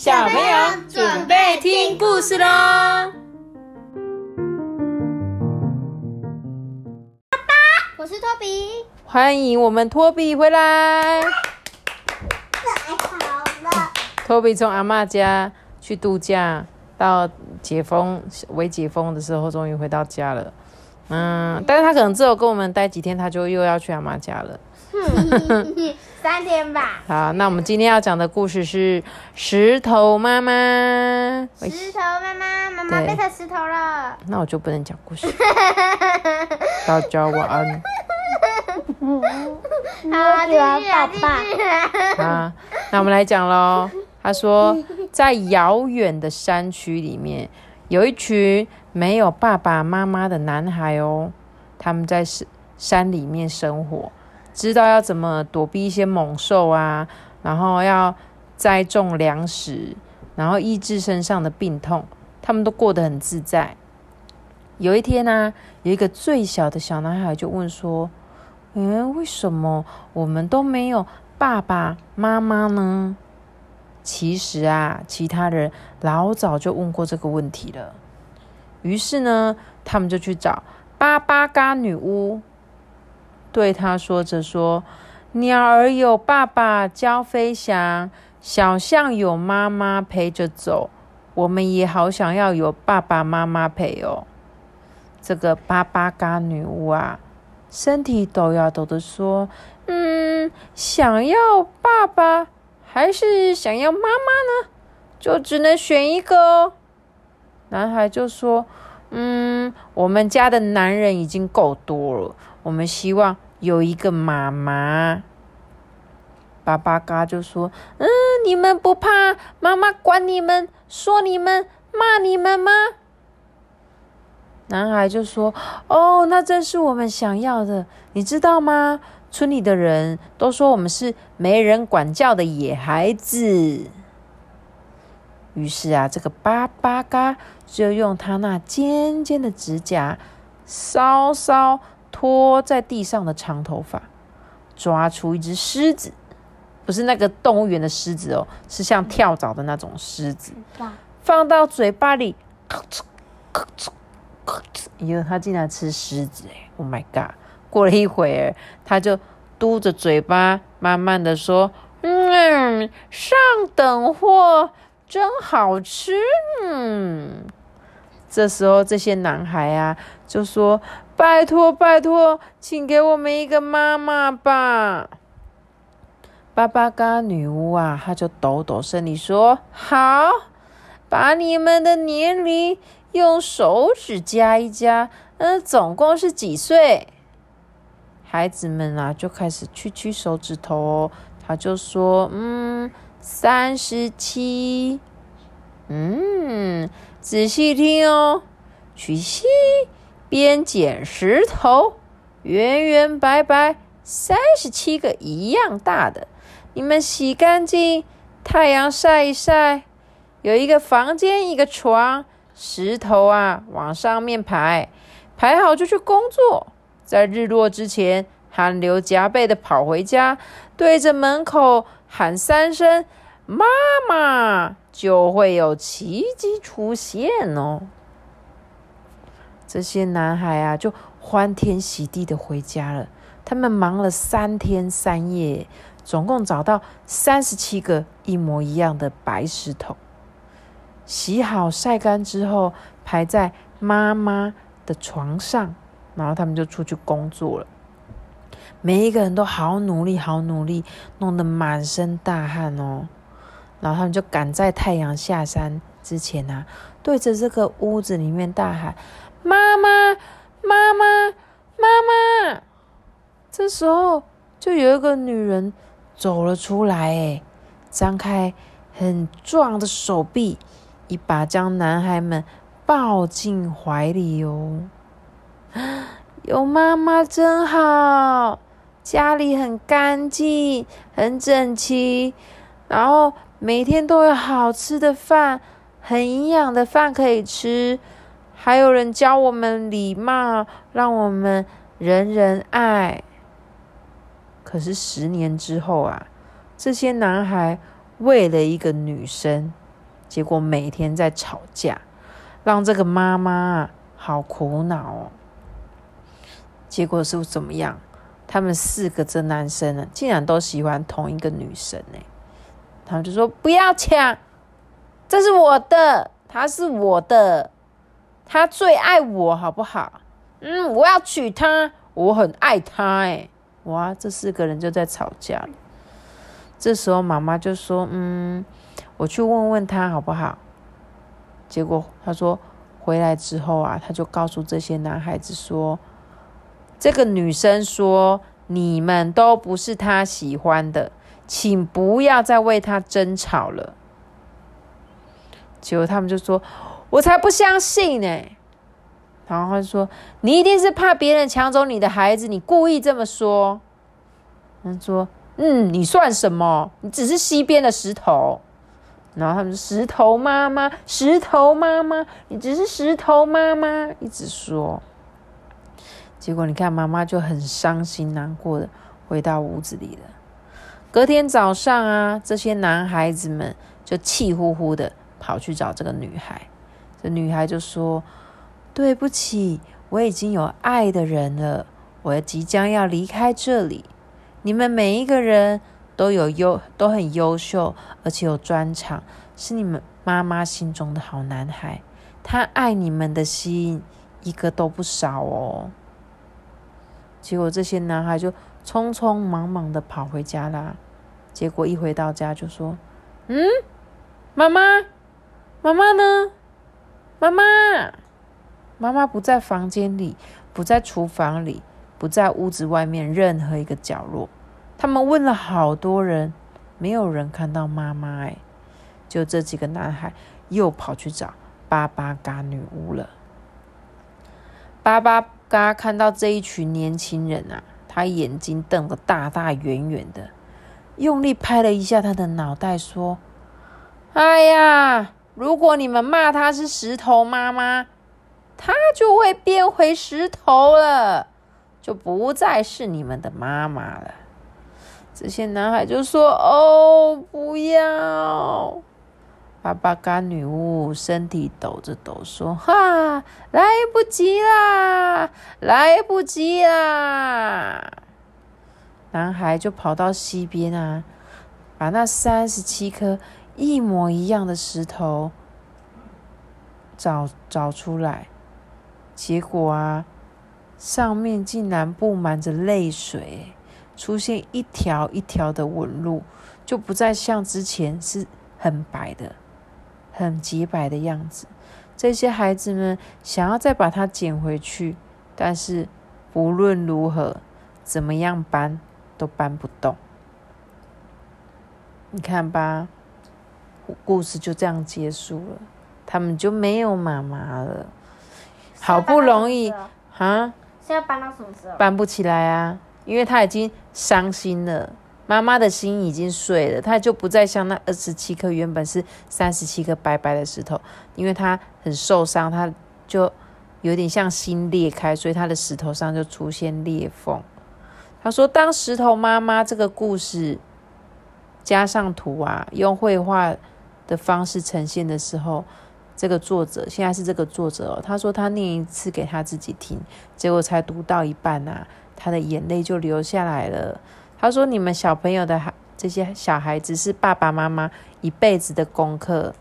小朋友准备听故事喽！爸爸，我是托比，欢迎我们托比回来。太好了，托比从阿嬷家去度假，到解封、未解封的时候，终于回到家了。嗯，但是他可能只有跟我们待几天，他就又要去阿妈家了。三天吧。好，那我们今天要讲的故事是石头妈妈。石头妈妈，妈妈变成石头了。那我就不能讲故事。大家晚安。好，继续啊，继续啊。啊，那我们来讲喽。他说，在遥远的山区里面，有一群没有爸爸妈妈的男孩哦，他们在山山里面生活，知道要怎么躲避一些猛兽啊，然后要栽种粮食，然后医治身上的病痛，他们都过得很自在。有一天呢、有一个最小的小男孩就问说：“嗯，为什么我们都没有爸爸妈妈呢？”其实啊，其他人老早就问过这个问题了。于是呢，他们就去找巴巴嘎女巫，对他说着说：“鸟儿有爸爸教飞翔，小象有妈妈陪着走，我们也好想要有爸爸妈妈陪哦。”这个巴巴嘎女巫啊，身体抖呀抖的说：“嗯，想要爸爸还是想要妈妈呢？就只能选一个哦。”男孩就说：“嗯，我们家的男人已经够多了，我们希望有一个妈妈。”巴巴嘎就说：“嗯，你们不怕妈妈管你们、说你们、骂你们吗？”男孩就说：“哦，那正是我们想要的，你知道吗？村里的人都说我们是没人管教的野孩子。”于是啊，这个巴巴嘎就用他那尖尖的指甲，稍稍拖在地上的长头发，抓出一只狮子，不是那个动物园的狮子哦，是像跳蚤的那种狮子，放到嘴巴里，咔哧咔哧咔哧，哟，他竟然吃狮子哎！Oh my god！过了一会儿，他就嘟着嘴巴，慢慢的说：“嗯，上等货。”真好吃，嗯。这时候，这些男孩啊，就说：“拜托，拜托，请给我们一个妈妈吧。”巴巴嘎女巫啊，她就抖抖身体说：“好，把你们的年龄用手指加一加，嗯，总共是几岁？”孩子们啊，就开始屈屈手指头哦。他就说：“嗯。”三十七，嗯，仔细听哦，取西边捡石头，圆圆白白，三十七个一样大的，你们洗干净，太阳晒一晒，有一个房间，一个床，石头啊往上面排，排好就去工作，在日落之前，汗流浃背的跑回家，对着门口。喊三声“妈妈”，就会有奇迹出现哦。这些男孩啊，就欢天喜地的回家了。他们忙了三天三夜，总共找到三十七个一模一样的白石头，洗好晒干之后，排在妈妈的床上，然后他们就出去工作了。每一个人都好努力，好努力，弄得满身大汗哦。然后他们就赶在太阳下山之前啊，对着这个屋子里面大喊：“妈妈，妈妈，妈妈！”这时候，就有一个女人走了出来，哎，张开很壮的手臂，一把将男孩们抱进怀里哦。有妈妈真好。家里很干净，很整齐，然后每天都有好吃的饭，很营养的饭可以吃，还有人教我们礼貌，让我们人人爱。可是十年之后啊，这些男孩为了一个女生，结果每天在吵架，让这个妈妈啊好苦恼哦。结果是怎么样？他们四个这男生呢，竟然都喜欢同一个女生呢。他们就说不要抢，这是我的，他是我的，他最爱我，好不好？嗯，我要娶她，我很爱她。哎，哇，这四个人就在吵架。这时候妈妈就说：“嗯，我去问问他好不好？”结果他说回来之后啊，他就告诉这些男孩子说：“这个女生说你们都不是她喜欢的。”请不要再为他争吵了。结果他们就说：“我才不相信呢！”然后他说：“你一定是怕别人抢走你的孩子，你故意这么说。”他说：“嗯，你算什么？你只是西边的石头。”然后他们说：“石头妈妈，石头妈妈，你只是石头妈妈。”一直说。结果你看，妈妈就很伤心难过的回到屋子里了。隔天早上啊，这些男孩子们就气呼呼的跑去找这个女孩。这女孩就说：“对不起，我已经有爱的人了，我即将要离开这里。你们每一个人都有优，都很优秀，而且有专长，是你们妈妈心中的好男孩。他爱你们的心一个都不少哦。”结果这些男孩就。匆匆忙忙的跑回家啦，结果一回到家就说：“嗯，妈妈，妈妈呢？妈妈，妈妈不在房间里，不在厨房里，不在屋子外面任何一个角落。他们问了好多人，没有人看到妈妈。哎，就这几个男孩又跑去找巴巴嘎女巫了。巴巴嘎看到这一群年轻人啊。”他眼睛瞪得大大圆圆的，用力拍了一下他的脑袋，说：“哎呀，如果你们骂他是石头妈妈，他就会变回石头了，就不再是你们的妈妈了。”这些男孩就说：“哦，不要！”巴巴嘎女巫身体抖着抖，说：“哈，来不及啦，来不及啦！”男孩就跑到溪边啊，把那三十七颗一模一样的石头找找出来，结果啊，上面竟然布满着泪水，出现一条一条的纹路，就不再像之前是很白的。很洁白的样子，这些孩子们想要再把它捡回去，但是不论如何，怎么样搬都搬不动。你看吧，故事就这样结束了，他们就没有妈妈了。好不容易啊，现在搬到什么时候？搬不起来啊，因为他已经伤心了。妈妈的心已经碎了，他就不再像那二十七颗原本是三十七颗白白的石头，因为他很受伤，他就有点像心裂开，所以他的石头上就出现裂缝。他说：“当石头妈妈这个故事加上图啊，用绘画的方式呈现的时候，这个作者现在是这个作者哦。他说他念一次给他自己听，结果才读到一半啊，他的眼泪就流下来了。”他说：“你们小朋友的孩，这些小孩子是爸爸妈妈一辈子的功课。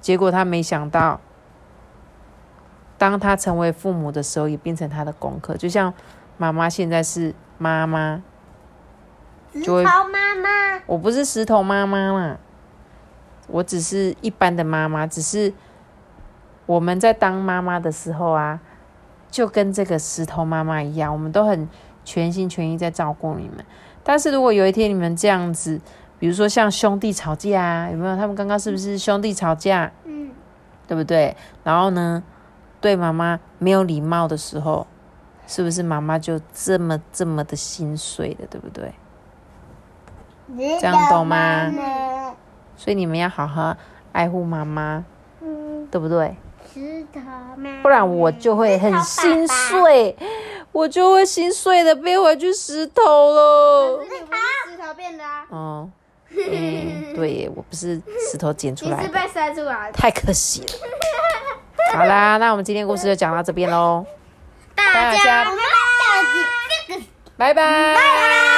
结果他没想到，当他成为父母的时候，也变成他的功课。就像妈妈现在是妈妈，石头妈妈，我不是石头妈妈嘛，我只是一般的妈妈。只是我们在当妈妈的时候啊，就跟这个石头妈妈一样，我们都很。”全心全意在照顾你们，但是如果有一天你们这样子，比如说像兄弟吵架啊，有没有？他们刚刚是不是兄弟吵架？嗯，对不对？然后呢，对妈妈没有礼貌的时候，是不是妈妈就这么这么的心碎的，对不对？这样懂吗？所以你们要好好爱护妈妈，对不对？不然我就会很心碎。我就会心碎的变回去石头了。是石头变的啊。哦，嗯，对，我不是石头捡出来的，你是被塞出来的。太可惜了。好啦，那我们今天故事就讲到这边喽，大大家家，拜拜。